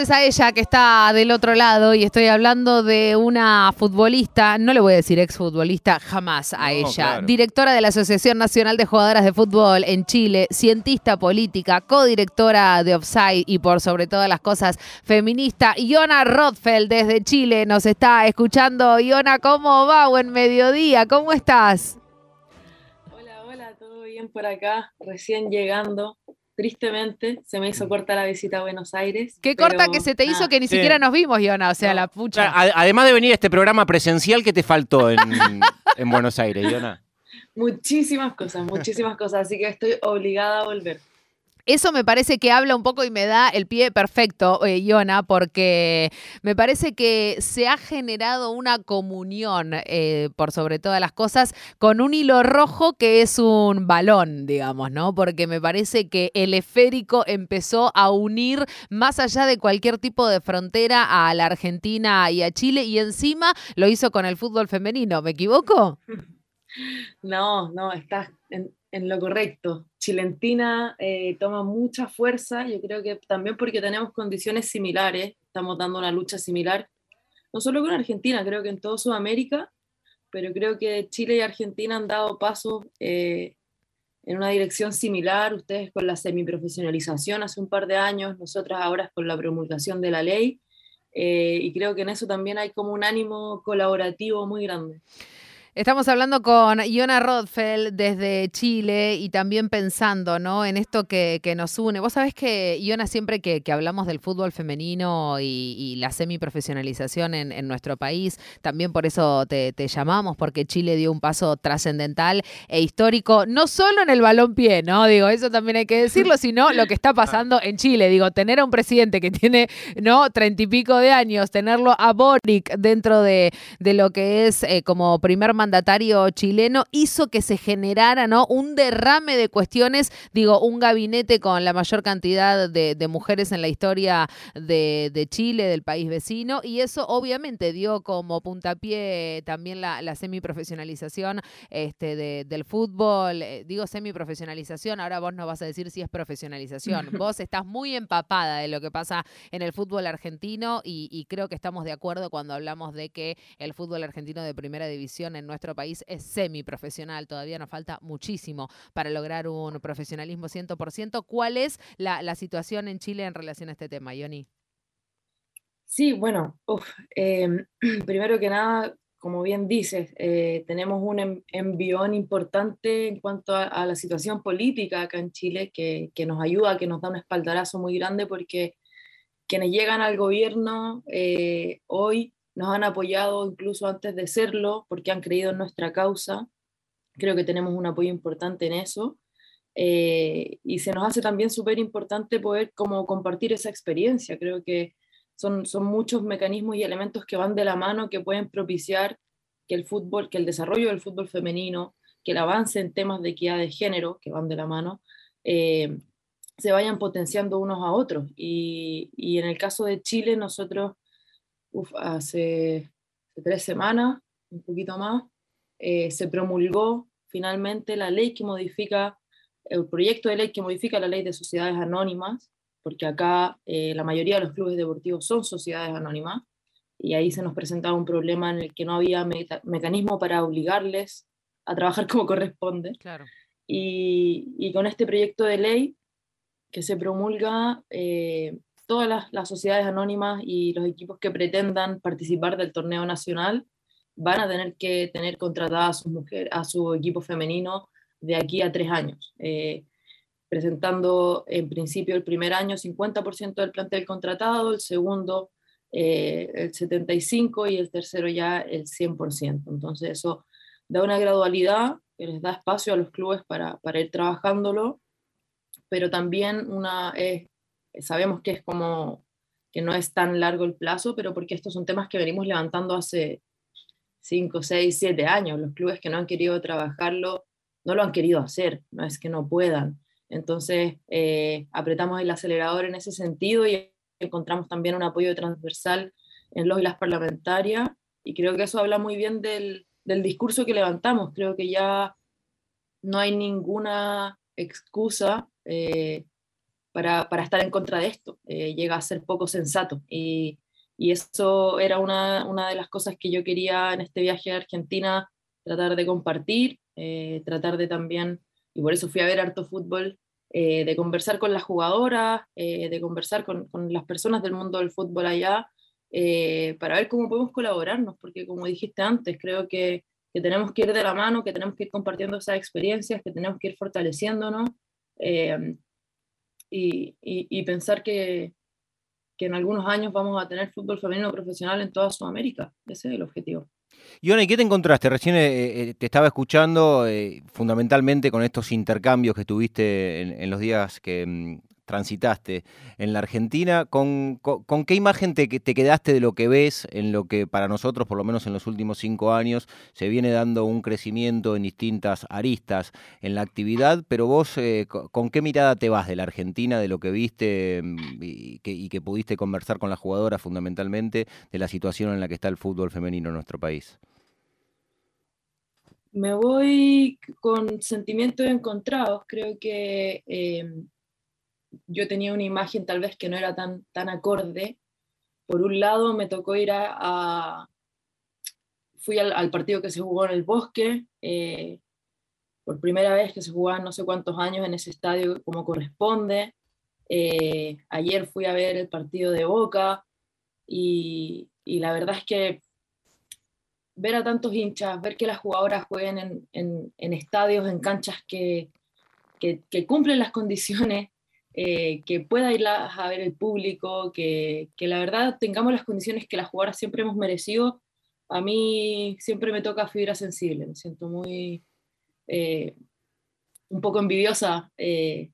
Es a ella que está del otro lado y estoy hablando de una futbolista, no le voy a decir exfutbolista jamás a No, ella, claro. directora de la Asociación Nacional de Jugadoras de Fútbol en Chile, cientista política, codirectora de Offside y por sobre todas las cosas feminista. Iona Rothfeld desde Chile nos está escuchando. Iona, ¿cómo va? Buen mediodía, ¿cómo estás? Hola, hola, todo bien por acá, recién llegando. Tristemente, se me hizo corta la visita a Buenos Aires. Qué corta que se te hizo que ni Sí. siquiera nos vimos, Iona, o sea, No. la pucha. además de venir a este programa presencial, ¿qué te faltó en, en Buenos Aires, Iona? Muchísimas cosas, muchísimas cosas, así que estoy obligada a volver. Eso me parece que habla un poco y me da el pie perfecto, eh, Iona, porque me parece que se ha generado una comunión, eh, por sobre todas las cosas, con un hilo rojo que es un balón, digamos, ¿no? Porque me parece que el esférico empezó a unir más allá de cualquier tipo de frontera a la Argentina y a Chile y encima lo hizo con el fútbol femenino, ¿me equivoco? No, no, estás en lo correcto. Chilentina eh, toma mucha fuerza, yo creo que también porque tenemos condiciones similares, estamos dando una lucha similar, no solo con Argentina, creo que en toda Sudamérica, pero creo que Chile y Argentina han dado pasos eh, en una dirección similar, ustedes con la semiprofesionalización hace un par de años, nosotras ahora con la promulgación de la ley, eh, y creo que en eso también hay como un ánimo colaborativo muy grande. Estamos hablando con Iona Rothfeld desde Chile y también pensando ¿no? en esto que, que nos une. Vos sabés que, Iona, siempre que, que hablamos del fútbol femenino y, y la semiprofesionalización en, en nuestro país, también por eso te, te llamamos, porque Chile dio un paso trascendental e histórico, no solo en el balón pie, ¿no? Digo, eso también hay que decirlo, sino lo que está pasando en Chile. Digo, tener a un presidente que tiene, ¿no? Treinta y pico de años, tenerlo a Boric dentro de, de lo que es eh, como primer mandatario chileno hizo que se generara ¿no? un derrame de cuestiones, digo, un gabinete con la mayor cantidad de, de mujeres en la historia de, de Chile, del país vecino, y eso obviamente dio como puntapié también la, la semiprofesionalización este, de- del fútbol. Eh, digo semiprofesionalización, ahora vos nos vas a decir si es profesionalización. vos estás muy empapada de lo que pasa en el fútbol argentino y, y creo que estamos de acuerdo cuando hablamos de que el fútbol argentino de primera división en nuestro país es semiprofesional. Todavía nos falta muchísimo para lograr un profesionalismo 100%. ¿Cuál es la, situación en Chile en relación a este tema, Ioni? Sí, bueno, em, primero que nada, como bien dices, eh, tenemos un em- envión importante en cuanto a, a la situación política acá en Chile que, que nos ayuda, que nos da un espaldarazo muy grande porque quienes llegan al gobierno eh, hoy nos han apoyado incluso antes de serlo porque han creído en nuestra causa. Creo que tenemos un apoyo importante en eso. eh, y se nos hace también súper importante poder como compartir esa experiencia. Creo que son, son muchos mecanismos y elementos que van de la mano que pueden propiciar que el fútbol, que el desarrollo del fútbol femenino, que el avance en temas de equidad de género, que van de la mano, eh, se vayan potenciando unos a otros. Y, y en el caso de Chile, nosotros uf, hace, tres semanas, un poquito más, eh, se promulgó finalmente la ley que modifica, el proyecto de ley que modifica la ley de sociedades anónimas, porque acá eh, la mayoría de los clubes deportivos son sociedades anónimas, y ahí se nos presentaba un problema en el que no había mecanismo para obligarles a trabajar como corresponde. Claro. Y, y con este proyecto de ley que se promulga, eh, todas las, sociedades anónimas y los equipos que pretendan participar del torneo nacional van a tener que tener contratada a su, mujer, a su equipo femenino de aquí a tres años, eh, presentando en principio el primer año 50% del plantel contratado, el segundo eh, el 75% y el tercero ya el 100%. Entonces eso da una gradualidad que les da espacio a los clubes para, para ir trabajándolo, pero también una, sabemos que es como que no es tan largo el plazo, pero porque estos son temas que venimos levantando hace 5, 6, 7 años. Los clubes que no han querido trabajarlo no lo han querido hacer, no es que no puedan. Entonces, eh, apretamos el acelerador en ese sentido y encontramos también un apoyo transversal en los y las parlamentarias y creo que eso habla muy bien del, del discurso que levantamos. Creo que ya no hay ninguna excusa eh, para, estar en contra de esto. Eh, llega a ser poco sensato. Y, y eso era una, de las cosas que yo quería en este viaje a Argentina, tratar de compartir, eh, tratar de también, y por eso fui a ver harto fútbol, eh, de conversar con las jugadoras, de conversar con, las personas del mundo del fútbol allá, para ver cómo podemos colaborarnos, porque como dijiste antes, creo que, tenemos que ir de la mano, que tenemos que ir compartiendo esas experiencias, que tenemos que ir fortaleciéndonos y, y, pensar que, que, en algunos años vamos a tener fútbol femenino profesional en toda Sudamérica. Ese es el objetivo. ¿y qué te encontraste? Recién eh, eh, te estaba escuchando eh, fundamentalmente con estos intercambios que tuviste en, en los días que, mm, transitaste en la Argentina, ¿con, con, qué imagen te, te, quedaste de lo que ves en lo que para nosotros, por lo menos en los últimos cinco años, se viene dando un crecimiento en distintas aristas en la actividad? Pero vos, eh, ¿con qué mirada te vas de la Argentina, de lo que viste mm, y que, pudiste conversar con la jugadora fundamentalmente de la situación en la que está el fútbol femenino en nuestro país? Me voy con sentimientos encontrados. Creo que eh, yo tenía una imagen tal vez que no era tan, tan acorde. Por un lado me tocó ir a... fui al, partido que se jugó en el bosque, eh, por primera vez que se jugaba no sé cuántos años en ese estadio como corresponde. Eh, ayer fui a ver el partido de Boca y, la verdad es que ver a tantos hinchas, ver que las jugadoras jueguen en, en, estadios, en canchas que, que, cumplen las condiciones eh, que pueda ir a ver el público, que, que, la verdad tengamos las condiciones que las jugadoras siempre hemos merecido. A mí siempre me toca fibra sensible, me siento muy, eh, un poco envidiosa eh,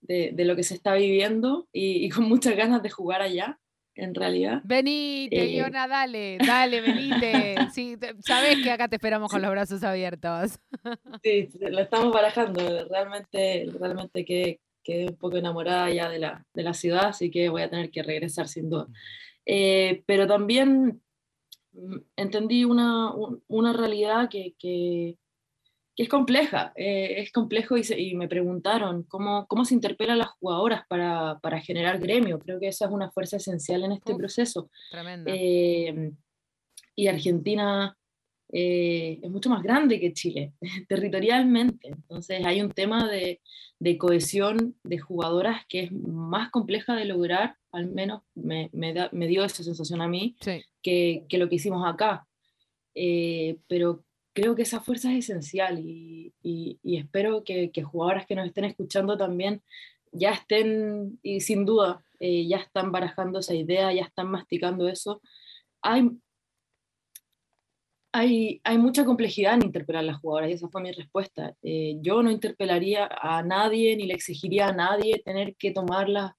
de, de, lo que se está viviendo y, y, con muchas ganas de jugar allá. En realidad. Venite, eh, Iona, dale, dale, venite. Sí, sabes que acá te esperamos con los brazos abiertos. Sí, lo estamos barajando. Realmente, realmente que, quedé un poco enamorada ya de la, de la ciudad, así que voy a tener que regresar sin duda. Eh, pero también mm, entendí una, una realidad que, que, que, es compleja, eh, es complejo y, se, y, me preguntaron cómo, cómo se interpela a las jugadoras para, para, generar gremio. Creo que esa es una fuerza esencial en este Uf, proceso. Eh, y Argentina eh, es mucho más grande que Chile, territorialmente. Entonces hay un tema de, de, cohesión de jugadoras que es más compleja de lograr, al menos me, me, da, me dio esa sensación a mí, sí. que, que, lo que hicimos acá. Eh, pero creo que esa fuerza es esencial y, y, y espero que, que, jugadoras que nos estén escuchando también ya estén, y sin duda, eh, ya están barajando esa idea, ya están masticando eso. Hay hay, hay, mucha complejidad en interpelar a las jugadoras y esa fue mi respuesta. Eh, yo no interpelaría a nadie ni le exigiría a nadie tener que tomar las,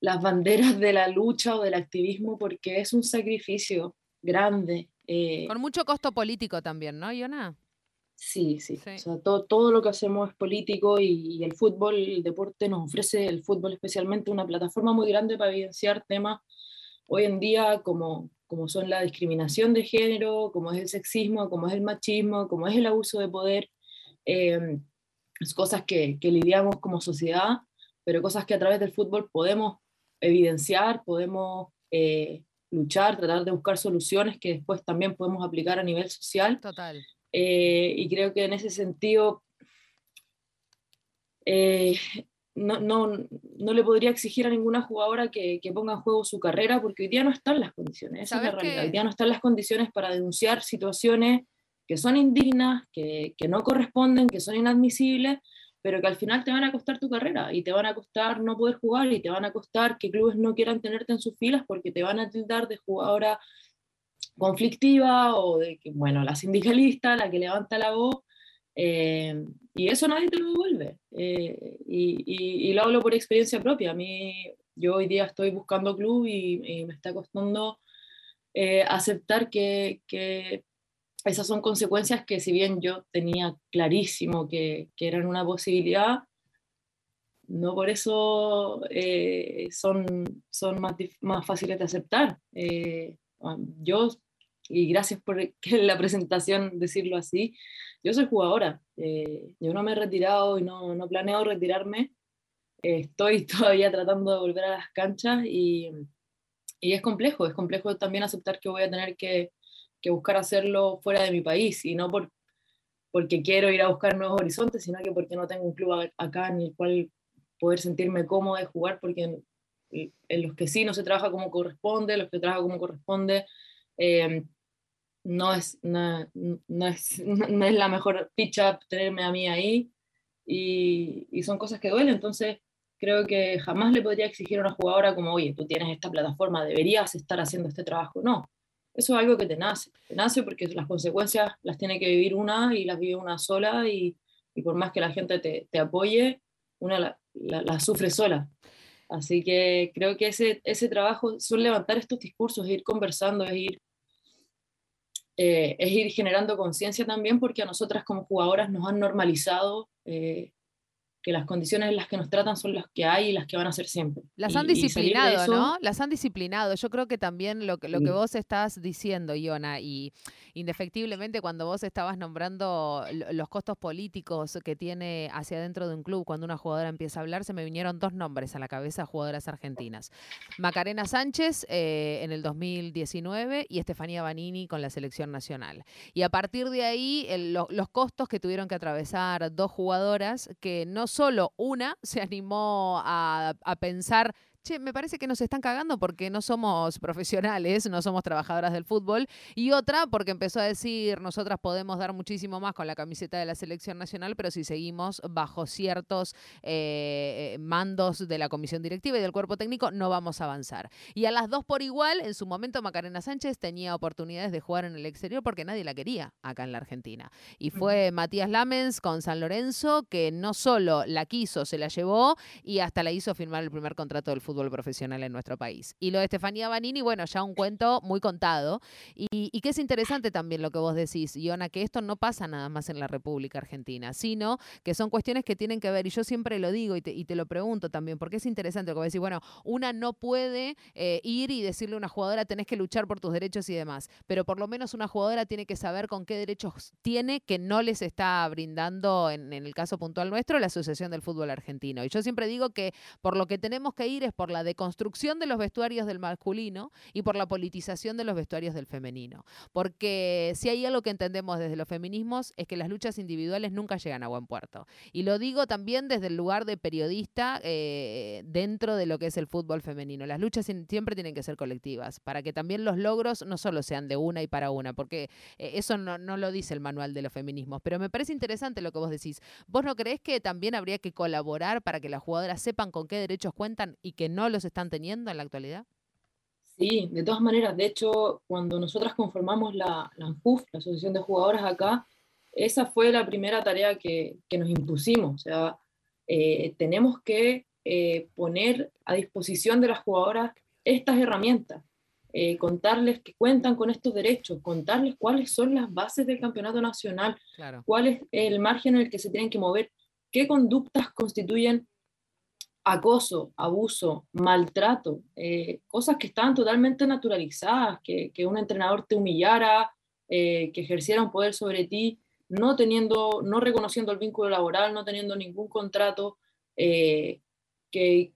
las banderas de la lucha o del activismo porque es un sacrificio grande. Eh, Con mucho costo político también, ¿no, Iona? Sí, sí. sí. O sea, todo, todo, lo que hacemos es político y, y, el fútbol, el deporte nos ofrece, el fútbol especialmente, una plataforma muy grande para evidenciar temas hoy en día como como son la discriminación de género, como es el sexismo, como es el machismo, como es el abuso de poder, eh, cosas que, que, lidiamos como sociedad, pero cosas que a través del fútbol podemos evidenciar, podemos eh, luchar, tratar de buscar soluciones que después también podemos aplicar a nivel social. Total. Eh, y creo que en ese sentido eh, no, no, no, le podría exigir a ninguna jugadora que, que, ponga en juego su carrera porque hoy día no están las condiciones, esa es la realidad. Que... Hoy día no están las condiciones para denunciar situaciones que son indignas, que, que, no corresponden, que son inadmisibles, pero que al final te van a costar tu carrera y te van a costar no poder jugar y te van a costar que clubes no quieran tenerte en sus filas porque te van a tildar de jugadora conflictiva o de que, bueno, la sindicalista, la que levanta la voz eh, y eso nadie te lo devuelve. Eh, y, y, y, lo hablo por experiencia propia. A mí, yo hoy día estoy buscando club y, y me está costando eh, aceptar que, que, esas son consecuencias que si bien yo tenía clarísimo que, que eran una posibilidad, no por eso eh, son, son más, más, fáciles de aceptar. yo y gracias por la presentación decirlo así, yo soy jugadora, eh, yo no me he retirado y no, no planeo retirarme, estoy todavía tratando de volver a las canchas y, y, es complejo, es complejo también aceptar que voy a tener que, que buscar hacerlo fuera de mi país y no por, porque quiero ir a buscar nuevos horizontes, sino que porque no tengo un club acá en el cual poder sentirme cómodo de jugar, porque en, en los que sí no se trabaja como corresponde, los que trabaja como corresponde, eh, no, es, no, no, es, no es la mejor pitch-up tenerme a mí ahí, y, y son cosas que duelen, entonces creo que jamás le podría exigir a una jugadora como, oye, tú tienes esta plataforma, deberías estar haciendo este trabajo. No, eso es algo que te nace. Te nace porque las consecuencias las tiene que vivir una y las vive una sola y, y por más que la gente te, te apoye, una la, la, sufre sola. Así que creo que ese, ese trabajo son levantar estos discursos, ir conversando, es ir, eh, es ir generando conciencia también porque a nosotras como jugadoras nos han normalizado eh, que las condiciones en las que nos tratan son las que hay y las que van a ser siempre. Las han disciplinado, ¿no? Las han disciplinado. Yo creo que también lo que, lo que vos estás diciendo, Iona, y indefectiblemente cuando vos estabas nombrando los costos políticos que tiene hacia adentro de un club, cuando una jugadora empieza a hablar, se me vinieron dos nombres a la cabeza, jugadoras argentinas. Macarena Sánchez eh, en el 2019 y Estefanía Banini con la selección nacional. Y a partir de ahí, los costos que tuvieron que atravesar dos jugadoras que no solo una se animó a, a pensar che, me parece que nos están cagando porque no somos profesionales, no somos trabajadoras del fútbol, y otra porque empezó a decir, nosotras podemos dar muchísimo más con la camiseta de la selección nacional, pero si seguimos bajo ciertos eh, mandos de la comisión directiva y del cuerpo técnico, no vamos a avanzar. Y a las dos por igual, en su momento Macarena Sánchez tenía oportunidades de jugar en el exterior porque nadie la quería acá en la Argentina. Y fue Matías Lamens con San Lorenzo que no solo la quiso, se la llevó y hasta la hizo firmar el primer contrato del fútbol fútbol profesional en nuestro país. Y lo de Estefanía Banini, bueno, ya un cuento muy contado. Y, que es interesante también lo que vos decís, Iona, que esto no pasa nada más en la República Argentina, sino que son cuestiones que tienen que ver, y yo siempre lo digo y te, lo pregunto también, porque es interesante lo que decís, bueno, una no puede eh, ir y decirle a una jugadora, tenés que luchar por tus derechos y demás, pero por lo menos una jugadora tiene que saber con qué derechos tiene que no les está brindando, en, en el caso puntual nuestro, la Asociación del Fútbol Argentino. Y yo siempre digo que por lo que tenemos que ir es por la deconstrucción de los vestuarios del masculino y por la politización de los vestuarios del femenino. Porque si hay algo que entendemos desde los feminismos es que las luchas individuales nunca llegan a buen puerto. Y lo digo también desde el lugar de periodista eh, dentro de lo que es el fútbol femenino. Las luchas siempre tienen que ser colectivas, para que también los logros no solo sean de una y para una, porque eh, eso no, lo dice el manual de los feminismos. Pero me parece interesante lo que vos decís. ¿Vos no creés que también habría que colaborar para que las jugadoras sepan con qué derechos cuentan y que no los están teniendo en la actualidad? Sí, de todas maneras. De hecho, cuando nosotras conformamos la, la ANJUF, la Asociación de Jugadoras acá, esa fue la primera tarea que, que nos impusimos. O sea, eh, tenemos que eh, poner a disposición de las jugadoras estas herramientas, eh, contarles que cuentan con estos derechos, contarles cuáles son las bases del campeonato nacional, cuál es el margen en el que se tienen que mover, qué conductas constituyen acoso, abuso, maltrato, eh, cosas que estaban totalmente naturalizadas, que, que un entrenador te humillara, eh, que ejerciera un poder sobre ti, no teniendo, no reconociendo el vínculo laboral, no teniendo ningún contrato, eh, que,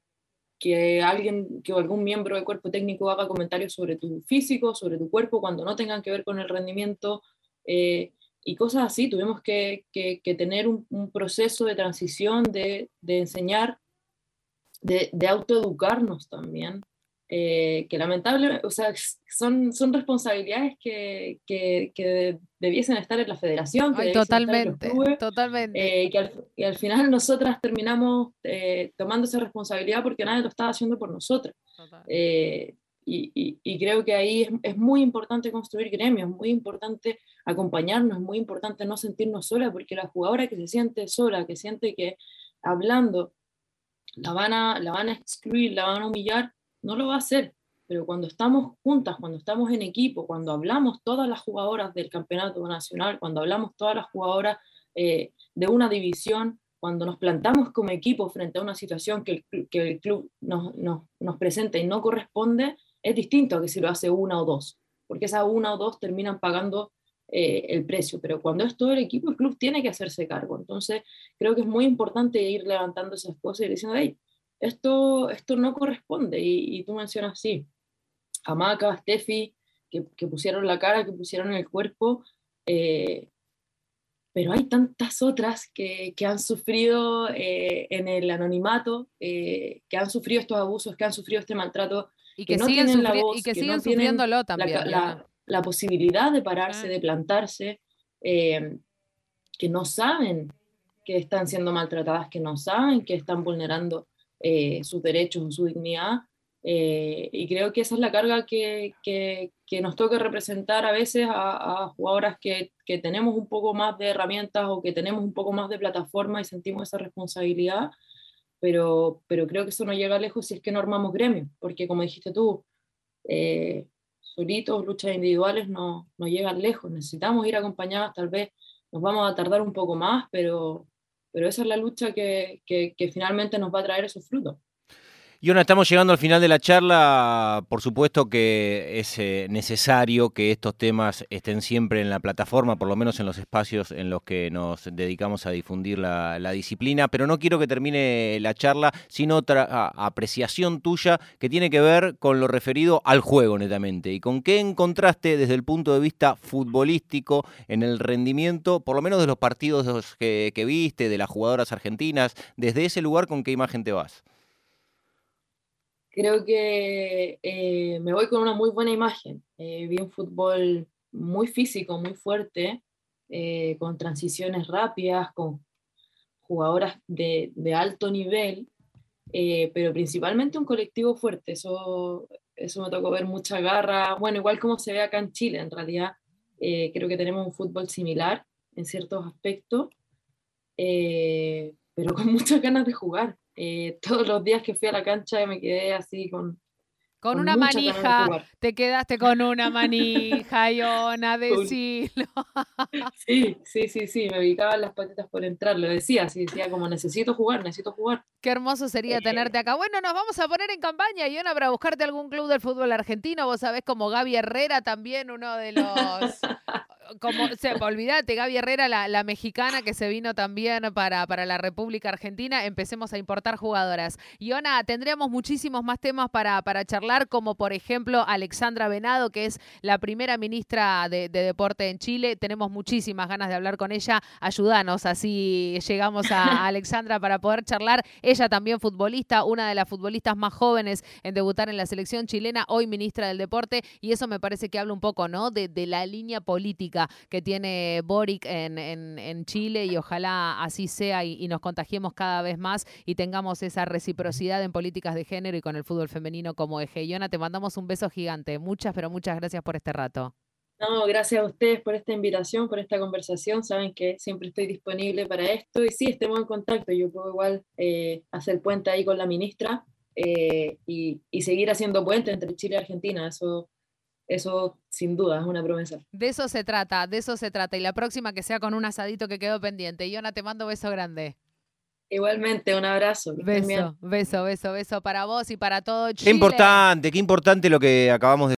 que alguien, que algún miembro del cuerpo técnico haga comentarios sobre tu físico, sobre tu cuerpo, cuando no tengan que ver con el rendimiento, y cosas así. Tuvimos que, que, que tener un, un, proceso de transición, de, de enseñar de, de autoeducarnos también, eh, que lamentablemente, o sea, son, son responsabilidades que, que, que, debiesen estar en la federación, que totalmente, totalmente. Eh, que, al, que, al, final nosotras terminamos eh, tomando esa responsabilidad porque nadie lo estaba haciendo por nosotras. Eh, y, y, y, creo que ahí es, es, muy importante construir gremios, muy importante acompañarnos, muy importante no sentirnos solas, porque la jugadora que se siente sola, que siente que hablando la van, a, la van a excluir, la van a humillar, no lo va a hacer. Pero cuando estamos juntas, cuando estamos en equipo, cuando hablamos todas las jugadoras del campeonato nacional, cuando hablamos todas las jugadoras eh, de una división, cuando nos plantamos como equipo frente a una situación que el, que el club nos, nos, nos, presenta y no corresponde, es distinto a que si lo hace una o dos, porque esa una o dos terminan pagando eh, el precio, pero cuando es todo el equipo, el club tiene que hacerse cargo. Entonces, creo que es muy importante ir levantando esas cosas y diciendo, hey, esto, esto no corresponde. Y, tú mencionas, sí, Amaca, Steffi, que, que, pusieron la cara, que pusieron el cuerpo, eh, pero hay tantas otras que, que han sufrido eh, en el anonimato, eh, que han sufrido estos abusos, que han sufrido este maltrato, y que, no siguen, tienen la voz, y que, siguen sufriéndolo también. La, la, posibilidad de pararse, de plantarse, que no saben que están siendo maltratadas, que no saben que están vulnerando eh, sus derechos o su dignidad. Eh, y creo que esa es la carga que, que, que nos toca representar a veces a, jugadoras que, que, tenemos un poco más de herramientas o que tenemos un poco más de plataforma y sentimos esa responsabilidad, pero, pero creo que eso no llega lejos si es que no armamos gremios, porque como dijiste tú, eh, solitos, luchas individuales no, no llegan lejos, necesitamos ir acompañadas, tal vez nos vamos a tardar un poco más, pero, pero esa es la lucha que, finalmente nos va a traer esos frutos. Y ahora estamos llegando al final de la charla. Por supuesto que es eh, necesario que estos temas estén siempre en la plataforma, por lo menos en los espacios en los que nos dedicamos a difundir la, disciplina, pero no quiero que termine la charla sin otra apreciación tuya que tiene que ver con lo referido al juego netamente. Y con qué encontraste desde el punto de vista futbolístico en el rendimiento, por lo menos de los partidos que viste, de las jugadoras argentinas, desde ese lugar con qué imagen te vas creo que eh, me voy con una muy buena imagen. Eh, vi un fútbol muy físico, muy fuerte, eh, con transiciones rápidas, con jugadoras de, de alto nivel, pero principalmente un colectivo fuerte. Eso, eso me tocó ver mucha garra. Bueno, igual como se ve acá en Chile, en realidad creo que tenemos un fútbol similar en ciertos aspectos, pero con muchas ganas de jugar. Eh, todos los días que fui a la cancha me quedé así con... Con, una manija, te quedaste con una manija, Iona, decilo. Sí, sí, sí, sí, me ubicaban las patitas por entrar, lo decía, sí, decía como necesito jugar, necesito jugar. Qué hermoso sería eh, tenerte acá. Bueno, nos vamos a poner en campaña, Iona, para buscarte algún club del fútbol argentino, vos sabés como Gaby Herrera también, uno de los como, se, olvídate, Gaby Herrera, la, mexicana que se vino también para, para la República Argentina, empecemos a importar jugadoras. Iona, tendríamos muchísimos más temas para, para charlar, como por ejemplo Alexandra Venado, que es la primera ministra de, Deporte en Chile. Tenemos muchísimas ganas de hablar con ella. Ayúdanos, así llegamos a Alexandra para poder charlar. Ella también futbolista, una de las futbolistas más jóvenes en debutar en la selección chilena, hoy ministra del Deporte, y eso me parece que habla un poco, ¿no? De la línea política que tiene Boric en, en, Chile y ojalá así sea y, nos contagiemos cada vez más y tengamos esa reciprocidad en políticas de género y con el fútbol femenino como eje. Yona, te mandamos un beso gigante. Muchas, pero muchas gracias por este rato. No, gracias a ustedes por esta invitación, por esta conversación. Saben que siempre estoy disponible para esto y sí, estemos en contacto. Yo puedo igual eh, hacer puente ahí con la ministra eh, y, y, seguir haciendo puente entre Chile y Argentina. Eso eso sin duda es una promesa. De eso se trata, de eso se trata. Y la próxima que sea con un asadito que quedó pendiente. Yona, te mando beso grande. Igualmente, un abrazo. Beso, beso, beso, beso para vos y para todo Chile. Qué importante, qué importante lo que acabamos de